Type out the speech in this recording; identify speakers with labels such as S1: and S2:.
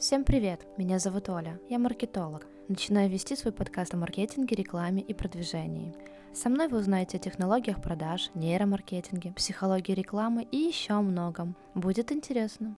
S1: Всем привет! Меня зовут Оля, я маркетолог. Начинаю вести свой подкаст о маркетинге, рекламе и продвижении. Со мной вы узнаете о технологиях продаж, нейромаркетинге, психологии рекламы и еще о многом. Будет интересно.